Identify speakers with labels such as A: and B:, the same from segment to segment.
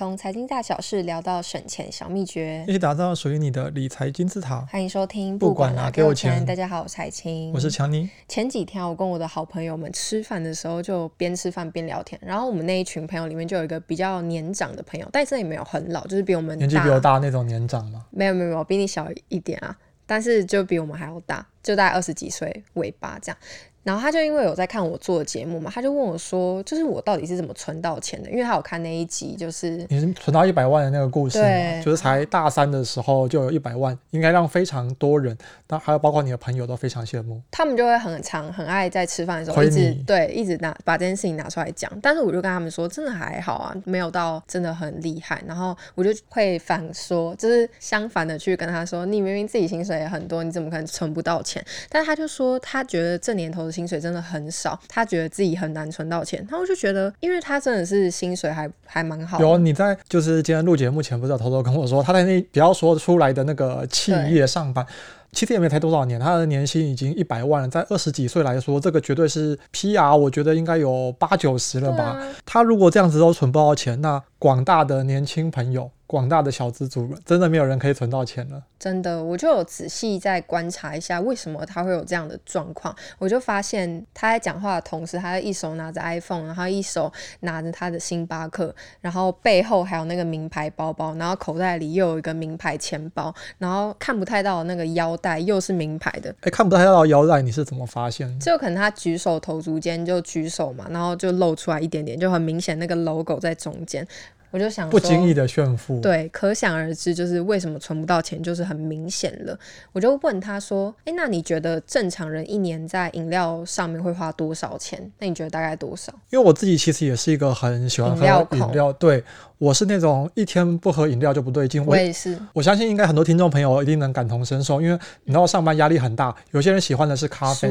A: 从财经大小事聊到省钱小秘诀，
B: 一起打造属于你的理财金字塔。
A: 欢迎收听，
B: 不管拿给我钱。
A: 大家好，我是彩青，
B: 我是强尼。
A: 前几天我跟我的好朋友们吃饭的时候，就边吃饭边聊天。然后我们那一群朋友里面就有一个比较年长的朋友，但是也没有很老，就是比我们
B: 年纪比我大那种年长吗？
A: 没有没有没有，比你小一点啊，但是就比我们还要大，就大概二十几岁尾巴这样。然后他就因为有在看我做的节目嘛，他就问我说：“就是我到底是怎么存到钱的？”因为他有看那一集，就是
B: 你是存到一百万的那个故事嘛，
A: 对
B: 就是才大三的时候就有一百万，应该让非常多人，当还有包括你的朋友都非常羡慕。
A: 他们就会很常很爱在吃饭的时候一直对一直拿把这件事情拿出来讲，但是我就跟他们说，真的还好啊，没有到真的很厉害。然后我就会反说，就是相反的去跟他说：“你明明自己薪水也很多，你怎么可能存不到钱？”但是他就说他觉得这年头的。薪水真的很少，他觉得自己很难存到钱。他就觉得，因为他真的是薪水还还蛮好。
B: 有你在，就是今天录节目前不是有偷偷跟我说，他在那不要说出来的那个企业上班，对其实也没才多少年，他的年薪已经一百万了。在二十几岁来说，这个绝对是 PR，我觉得应该有八九十了吧。啊、他如果这样子都存不到钱，那广大的年轻朋友。广大的小资族们，真的没有人可以存到钱了。
A: 真的，我就有仔细再观察一下，为什么他会有这样的状况。我就发现他在讲话的同时，他一手拿着 iPhone，然后一手拿着他的星巴克，然后背后还有那个名牌包包，然后口袋里又有一个名牌钱包，然后看不太到那个腰带又是名牌的。
B: 哎，看不太到腰带，你是怎么发现？
A: 就可能他举手投足间就举手嘛，然后就露出来一点点，就很明显那个 logo 在中间。我就想，
B: 不经意的炫富，
A: 对，可想而知，就是为什么存不到钱，就是很明显了。我就问他说：“哎，那你觉得正常人一年在饮料上面会花多少钱？那你觉得大概多少？”
B: 因为我自己其实也是一个很喜欢喝饮料，饮料对。我是那种一天不喝饮料就不对劲。我，
A: 我也是。
B: 我相信应该很多听众朋友一定能感同身受，因为你知道上班压力很大，有些人喜欢的是咖啡，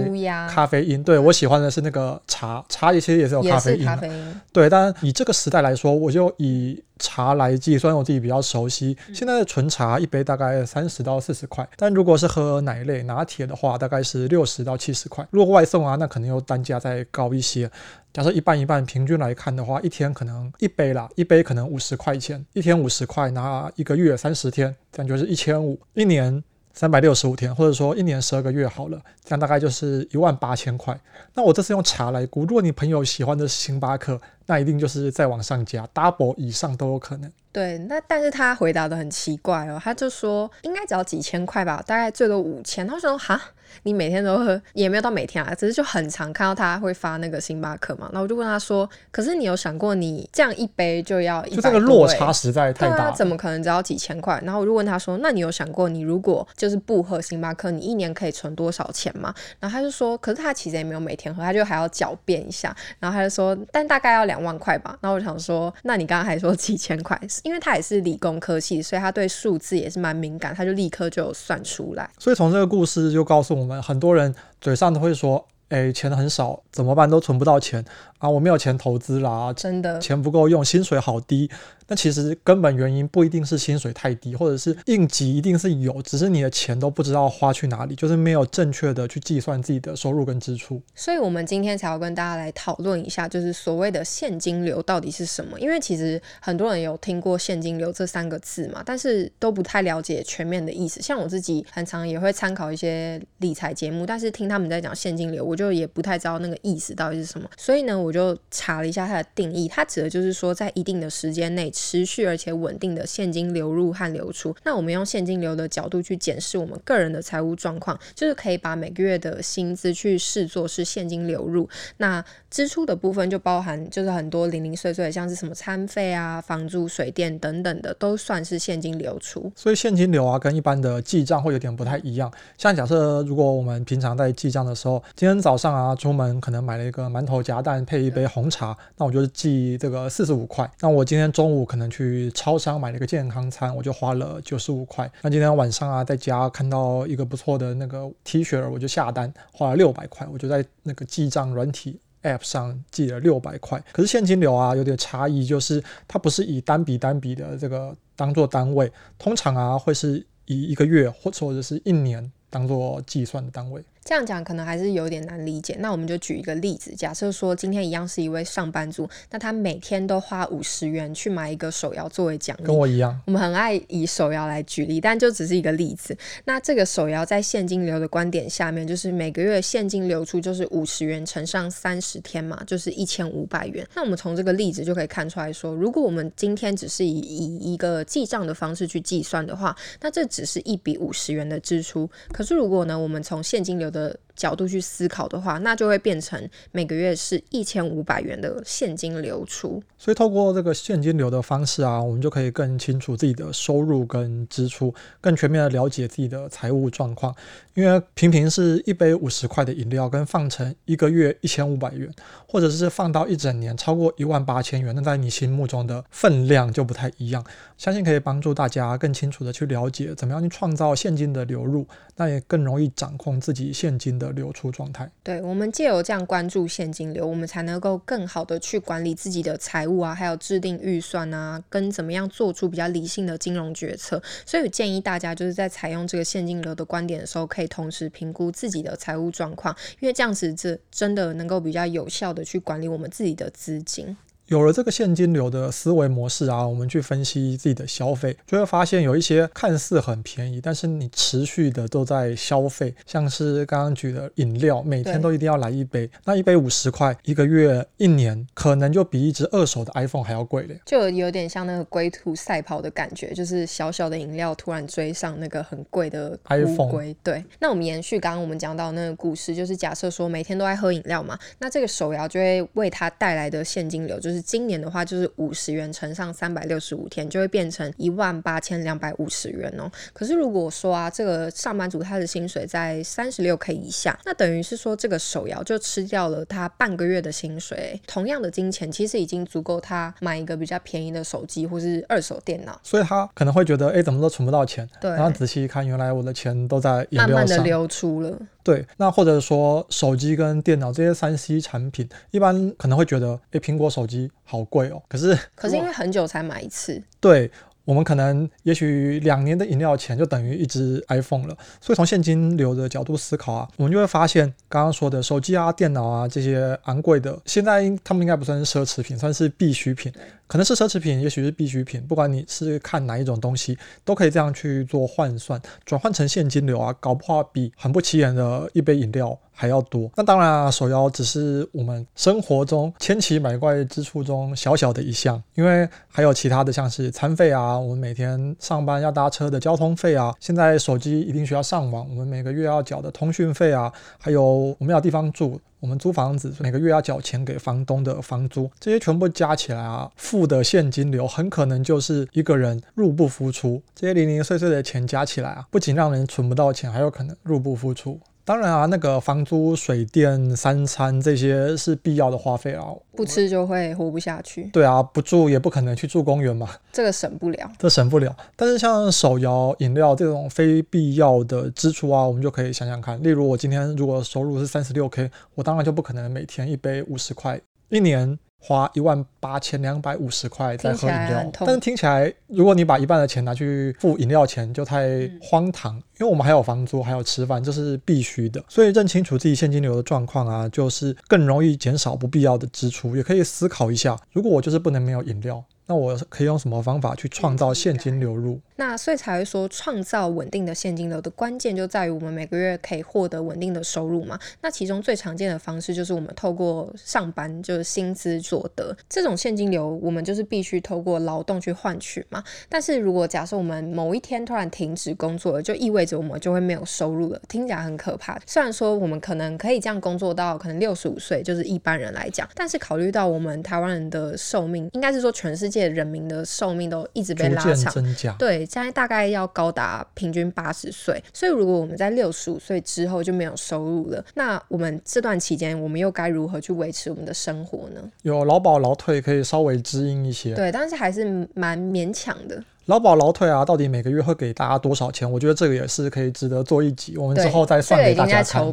B: 咖啡因。对，我喜欢的是那个茶，茶其实也是有咖啡因。咖啡因。对，但以这个时代来说，我就以茶来计算，我自己比较熟悉。现在的纯茶一杯大概三十到四十块，但如果是喝奶类拿铁的话，大概是六十到七十块。如果外送啊，那可能又单价再高一些。假设一半一半，平均来看的话，一天可能一杯啦，一杯可能五十块钱，一天五十块，拿一个月三十天，这样就是一千五，一年三百六十五天，或者说一年十二个月好了，这样大概就是一万八千块。那我这次用茶来估，如果你朋友喜欢的是星巴克，那一定就是再往上加，double 以上都有可能。
A: 对，那但是他回答的很奇怪哦，他就说应该只要几千块吧，大概最多五千。他说哈。你每天都喝，也没有到每天啊，只是就很常看到他会发那个星巴克嘛。然后我就问他说：“可是你有想过，你这样一杯就要一这个
B: 落差实在太大，
A: 啊，怎么可能只要几千块？”然后我就问他说：“那你有想过，你如果就是不喝星巴克，你一年可以存多少钱吗？”然后他就说：“可是他其实也没有每天喝，他就还要狡辩一下。”然后他就说：“但大概要两万块吧。”那我想说：“那你刚刚还说几千块？因为他也是理工科系，所以他对数字也是蛮敏感，他就立刻就算出来。
B: 所以从这个故事就告诉我们，很多人。嘴上都会说，诶，钱很少，怎么办？都存不到钱。啊，我没有钱投资啦，
A: 真的
B: 钱不够用，薪水好低。那其实根本原因不一定是薪水太低，或者是应急一定是有，只是你的钱都不知道花去哪里，就是没有正确的去计算自己的收入跟支出。
A: 所以我们今天才要跟大家来讨论一下，就是所谓的现金流到底是什么？因为其实很多人有听过现金流这三个字嘛，但是都不太了解全面的意思。像我自己很常也会参考一些理财节目，但是听他们在讲现金流，我就也不太知道那个意思到底是什么。所以呢，我我就查了一下它的定义，它指的就是说在一定的时间内。持续而且稳定的现金流入和流出。那我们用现金流的角度去检视我们个人的财务状况，就是可以把每个月的薪资去视作是现金流入。那支出的部分就包含就是很多零零碎碎，像是什么餐费啊、房租、水电等等的，都算是现金流出。
B: 所以现金流啊，跟一般的记账会有点不太一样。像假设如果我们平常在记账的时候，今天早上啊出门可能买了一个馒头夹蛋配一杯红茶，那我就记这个四十五块。那我今天中午。可能去超商买了一个健康餐，我就花了九十五块。那今天晚上啊，在家看到一个不错的那个 T 恤，我就下单，花了六百块。我就在那个记账软体 App 上记了六百块。可是现金流啊，有点差异，就是它不是以单笔单笔的这个当做单位，通常啊会是以一个月或或者是一年当做计算的单位。
A: 这样讲可能还是有点难理解。那我们就举一个例子，假设说今天一样是一位上班族，那他每天都花五十元去买一个手摇作为奖励，
B: 跟我一样。
A: 我们很爱以手摇来举例，但就只是一个例子。那这个手摇在现金流的观点下面，就是每个月现金流出就是五十元乘上三十天嘛，就是一千五百元。那我们从这个例子就可以看出来说，如果我们今天只是以以一个记账的方式去计算的话，那这只是一笔五十元的支出。可是如果呢，我们从现金流的 that 角度去思考的话，那就会变成每个月是一千五百元的现金流出。
B: 所以透过这个现金流的方式啊，我们就可以更清楚自己的收入跟支出，更全面的了解自己的财务状况。因为平平是一杯五十块的饮料，跟放成一个月一千五百元，或者是放到一整年超过一万八千元，那在你心目中的分量就不太一样。相信可以帮助大家更清楚的去了解怎么样去创造现金的流入，那也更容易掌控自己现金的流出状态。
A: 对，我们借由这样关注现金流，我们才能够更好的去管理自己的财务啊，还有制定预算啊，跟怎么样做出比较理性的金融决策。所以建议大家就是在采用这个现金流的观点的时候，可以同时评估自己的财务状况，因为这样子这真的能够比较有效的去管理我们自己的资金。
B: 有了这个现金流的思维模式啊，我们去分析自己的消费，就会发现有一些看似很便宜，但是你持续的都在消费，像是刚刚举的饮料，每天都一定要来一杯，那一杯五十块，一个月、一年可能就比一只二手的 iPhone 还要贵嘞，
A: 就有点像那个龟兔赛跑的感觉，就是小小的饮料突然追上那个很贵的
B: iPhone。
A: 对，那我们延续刚刚我们讲到那个故事，就是假设说每天都爱喝饮料嘛，那这个手摇就会为它带来的现金流就是。今年的话，就是五十元乘上三百六十五天，就会变成一万八千两百五十元哦。可是如果说啊，这个上班族他的薪水在三十六 K 以下，那等于是说这个手摇就吃掉了他半个月的薪水。同样的金钱，其实已经足够他买一个比较便宜的手机或是二手电脑。
B: 所以他可能会觉得，哎，怎么都存不到钱？
A: 对。
B: 然后仔细一看，原来我的钱都在
A: 慢慢的流出了。
B: 对，那或者说手机跟电脑这些三 C 产品，一般可能会觉得，诶，苹果手机好贵哦。可是，
A: 可是因为很久才买一次。
B: 对。我们可能也许两年的饮料钱就等于一支 iPhone 了，所以从现金流的角度思考啊，我们就会发现刚刚说的手机啊、电脑啊这些昂贵的，现在他们应该不算是奢侈品，算是必需品，可能是奢侈品，也许是必需品，不管你是看哪一种东西，都可以这样去做换算，转换成现金流啊，搞不好比很不起眼的一杯饮料还要多。那当然啊，手摇只是我们生活中千奇百怪支出中小小的一项，因为还有其他的，像是餐费啊，我们每天上班要搭车的交通费啊，现在手机一定需要上网，我们每个月要缴的通讯费啊，还有我们要地方住，我们租房子每个月要缴钱给房东的房租，这些全部加起来啊，付的现金流很可能就是一个人入不敷出。这些零零碎碎的钱加起来啊，不仅让人存不到钱，还有可能入不敷出。当然啊，那个房租、水电、三餐这些是必要的花费啊，
A: 不吃就会活不下去。
B: 对啊，不住也不可能去住公园嘛，
A: 这个省不了，
B: 这省不了。但是像手摇饮料这种非必要的支出啊，我们就可以想想看。例如我今天如果收入是三十六 K，我当然就不可能每天一杯五十块，一年。花一万八千两百五十块在喝饮料，但是听起来，如果你把一半的钱拿去付饮料钱，就太荒唐。嗯。因为我们还有房租，还有吃饭，这是必须的。所以认清楚自己现金流的状况啊，就是更容易减少不必要的支出。也可以思考一下，如果我就是不能没有饮料。那我可以用什么方法去创造现金流入？
A: 那所以才会说，创造稳定的现金流的关键就在于我们每个月可以获得稳定的收入嘛。那其中最常见的方式就是我们透过上班，就是薪资所得这种现金流，我们就是必须透过劳动去换取嘛。但是如果假设我们某一天突然停止工作了，就意味着我们就会没有收入了，听起来很可怕。虽然说我们可能可以这样工作到可能六十五岁，就是一般人来讲，但是考虑到我们台湾人的寿命，应该是说全世界。人民的寿命都一直被拉长，对，现在大概要高达平均八十岁。所以，如果我们在六十五岁之后就没有收入了，那我们这段期间，我们又该如何去维持我们的生活呢？
B: 有劳保劳退可以稍微支应一些，
A: 对，但是还是蛮勉强的。
B: 劳保劳退啊，到底每个月会给大家多少钱？我觉得这个也是可以值得做一集，我们之后再算给大家看。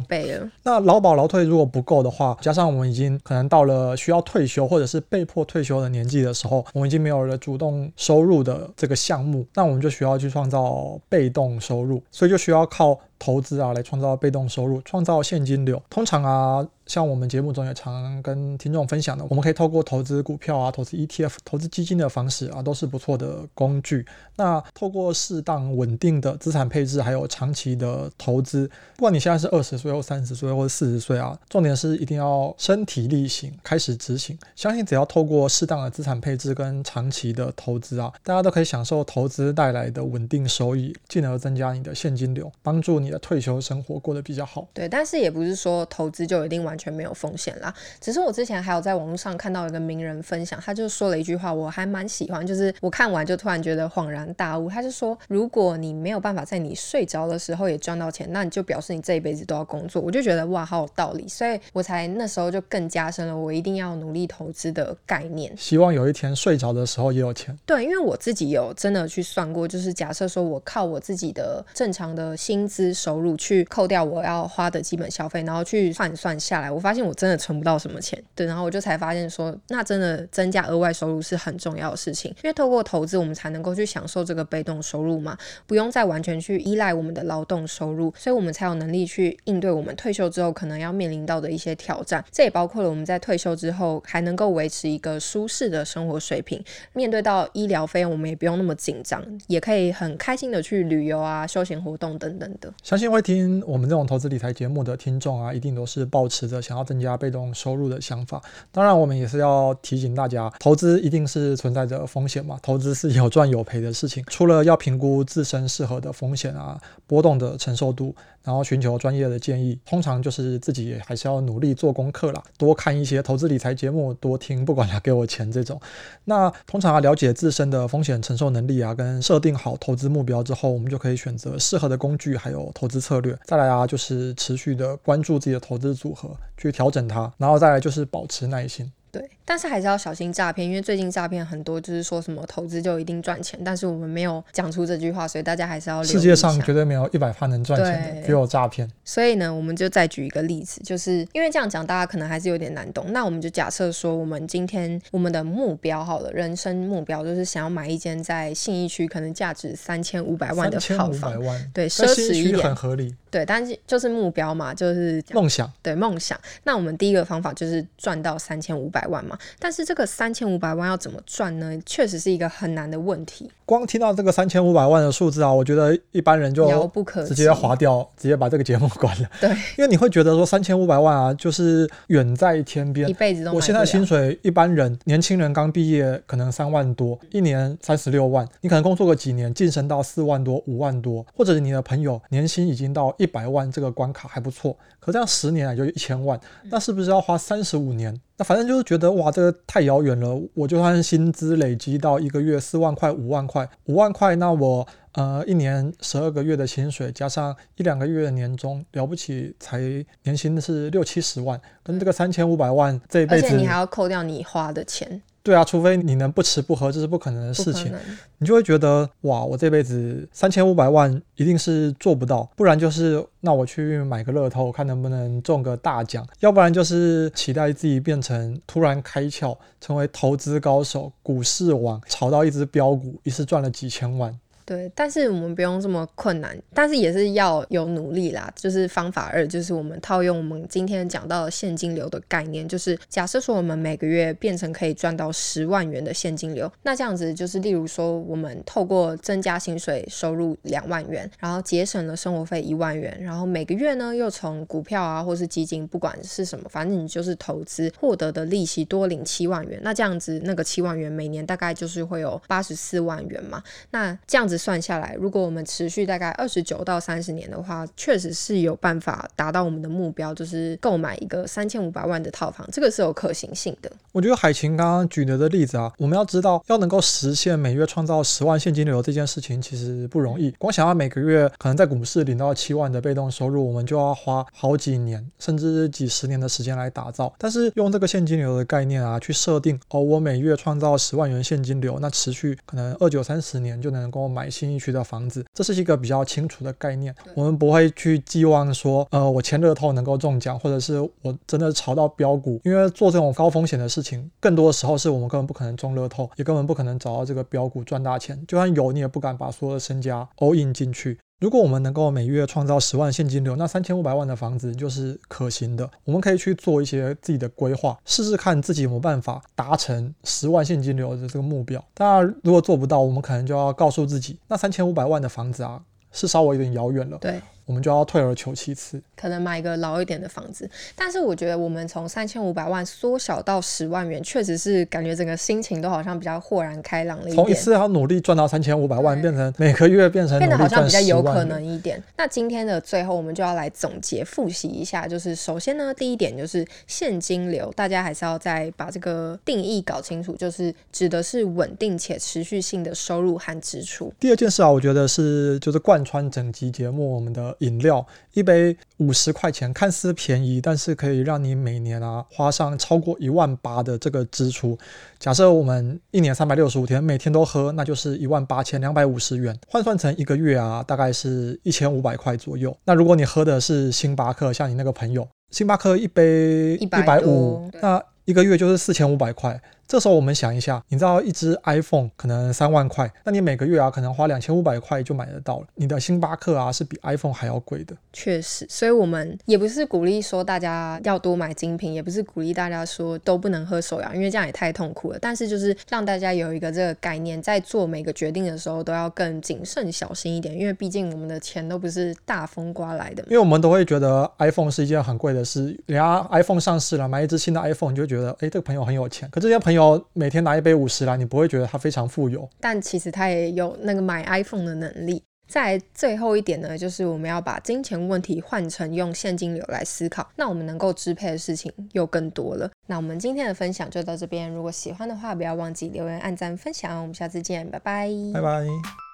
B: 那劳保劳退如果不够的话，加上我们已经可能到了需要退休或者是被迫退休的年纪的时候，我们已经没有了主动收入的这个项目，那我们就需要去创造被动收入，所以就需要靠投资啊来创造被动收入，创造现金流。通常啊。像我们节目中也常跟听众分享的，我们可以透过投资股票啊、投资 ETF、投资基金的方式啊，都是不错的工具。那透过适当稳定的资产配置，还有长期的投资，不管你现在是二十岁或三十岁或四十岁啊，重点是一定要身体力行，开始执行。相信只要透过适当的资产配置跟长期的投资啊，大家都可以享受投资带来的稳定收益，进而增加你的现金流，帮助你的退休生活过得比较好。
A: 对，但是也不是说投资就一定。完全没有风险啦，只是我之前还有在网络上看到一个名人分享，他就说了一句话，我还蛮喜欢，就是我看完就突然觉得恍然大悟。他就说，如果你没有办法在你睡着的时候也赚到钱，那你就表示你这一辈子都要工作。我就觉得哇，好有道理，所以我才那时候就更加深了我一定要努力投资的概念。
B: 希望有一天睡着的时候也有钱。
A: 对，因为我自己有真的去算过，就是假设说我靠我自己的正常的薪资收入去扣掉我要花的基本消费，然后去换算下来。我发现我真的存不到什么钱，对，然后我就才发现说，那真的增加额外收入是很重要的事情，因为透过投资，我们才能够去享受这个被动收入嘛，不用再完全去依赖我们的劳动收入，所以我们才有能力去应对我们退休之后可能要面临到的一些挑战。这也包括了我们在退休之后还能够维持一个舒适的生活水平，面对到医疗费用，我们也不用那么紧张，也可以很开心的去旅游啊、休闲活动等等的。
B: 相信会听我们这种投资理财节目的听众啊，一定都是抱持着。想要增加被动收入的想法，当然我们也是要提醒大家，投资一定是存在着风险嘛，投资是有赚有赔的事情。除了要评估自身适合的风险啊，波动的承受度，然后寻求专业的建议，通常就是自己还是要努力做功课啦，多看一些投资理财节目，多听，不管他给我钱这种。那通常啊，了解自身的风险承受能力啊，跟设定好投资目标之后，我们就可以选择适合的工具，还有投资策略。再来啊，就是持续的关注自己的投资组合。去调整它，然后再来就是保持耐心。
A: 对，但是还是要小心诈骗，因为最近诈骗很多，就是说什么投资就一定赚钱，但是我们没有讲出这句话，所以大家还是要。
B: 世界上绝对没有一百趴能赚钱的，只有诈骗。
A: 所以呢，我们就再举一个例子，就是因为这样讲，大家可能还是有点难懂。那我们就假设说，我们今天我们的目标好了，人生目标就是想要买一间在信义区可能价值三千五百万的套房，对，奢侈一点，
B: 很合理。
A: 对，但是就是目标嘛，就是
B: 梦想。
A: 对，梦想。那我们第一个方法就是赚到三千五百万嘛，但是这个三千五百万要怎么赚呢？确实是一个很难的问题。
B: 光听到这个三千五百万的数字啊，我觉得一般人就遥不可及，直接划掉，直接把这个节目关了。
A: 对，
B: 因为你会觉得说三千五百万啊，就是远在天边，
A: 一辈子都。
B: 我现在薪水一般人年轻人刚毕业可能三万多，一年三十六万，你可能工作个几年晋升到四万多、五万多，或者你的朋友年薪已经到一百万这个关卡还不错，可这样十年也就一千万，那是不是要花三十五年？那反正就是觉得哇，这个太遥远了。我就算薪资累积到一个月四万块、五万块、五万块，那我呃一年十二个月的薪水加上一两个月的年终，了不起才年薪是六七十万，跟这个三千五百万这一辈子，而
A: 且你还要扣掉你花的钱。
B: 对啊，除非你能不吃不喝，这是不可能的事情。你就会觉得哇，我这辈子三千五百万一定是做不到，不然就是那我去买个乐透，看能不能中个大奖，要不然就是期待自己变成突然开窍，成为投资高手、股市王，炒到一只标股，一次赚了几千万。
A: 对，但是我们不用这么困难，但是也是要有努力啦。就是方法二，就是我们套用我们今天讲到的现金流的概念，就是假设说我们每个月变成可以赚到十万元的现金流，那这样子就是例如说我们透过增加薪水收入两万元，然后节省了生活费一万元，然后每个月呢又从股票啊或是基金，不管是什么，反正你就是投资获得的利息多领七万元，那这样子那个七万元每年大概就是会有八十四万元嘛，那这样子。算下来，如果我们持续大概二十九到三十年的话，确实是有办法达到我们的目标，就是购买一个三千五百万的套房，这个是有可行性的。
B: 我觉得海琴刚刚举的的例子啊，我们要知道，要能够实现每月创造十万现金流这件事情，其实不容易。光想要每个月可能在股市领到七万的被动收入，我们就要花好几年，甚至几十年的时间来打造。但是用这个现金流的概念啊，去设定哦，我每月创造十万元现金流，那持续可能二九三十年就能够买。信义区的房子，这是一个比较清楚的概念。我们不会去寄望说，呃，我签乐透能够中奖，或者是我真的炒到标股。因为做这种高风险的事情，更多的时候是我们根本不可能中乐透，也根本不可能找到这个标股赚大钱。就算有，你也不敢把所有的身家 all in 进去。如果我们能够每月创造十万现金流，那三千五百万的房子就是可行的。我们可以去做一些自己的规划，试试看自己有没有办法达成十万现金流的这个目标。当然，如果做不到，我们可能就要告诉自己，那三千五百万的房子啊，是稍微有点遥远了。
A: 对。
B: 我们就要退而求其次，
A: 可能买一个老一点的房子。但是我觉得，我们从三千五百万缩小到十万元，确实是感觉整个心情都好像比较豁然开朗了一点。
B: 从一次要努力赚到三千五百万，变成每个月变成
A: 变得好像比较有可能一点。那今天的最后，我们就要来总结复习一下。就是首先呢，第一点就是现金流，大家还是要再把这个定义搞清楚，就是指的是稳定且持续性的收入和支出。
B: 第二件事啊，我觉得是就是贯穿整集节目我们的。饮料一杯五十块钱，看似便宜，但是可以让你每年啊花上超过一万八的这个支出。假设我们一年三百六十五天，每天都喝，那就是一万八千两百五十元，换算成一个月啊，大概是一千五百块左右。那如果你喝的是星巴克，像你那个朋友，星巴克一杯一百五，那一个月就是四千五百块。这时候我们想一下，你知道一只 iPhone 可能三万块，那你每个月啊可能花两千五百块就买得到了。你的星巴克啊是比 iPhone 还要贵的。
A: 确实，所以我们也不是鼓励说大家要多买精品，也不是鼓励大家说都不能喝手摇，因为这样也太痛苦了。但是就是让大家有一个这个概念，在做每个决定的时候都要更谨慎小心一点，因为毕竟我们的钱都不是大风刮来的。
B: 因为我们都会觉得 iPhone 是一件很贵的事，人家 iPhone 上市了，买一只新的 iPhone 你就觉得，哎，这个朋友很有钱。可这些朋友。每天拿一杯五十来，你不会觉得他非常富有，
A: 但其实他也有那个买 iPhone 的能力。再最后一点呢，就是我们要把金钱问题换成用现金流来思考，那我们能够支配的事情又更多了。那我们今天的分享就到这边，如果喜欢的话，不要忘记留言、按赞、分享。我们下次见，拜拜，
B: 拜拜。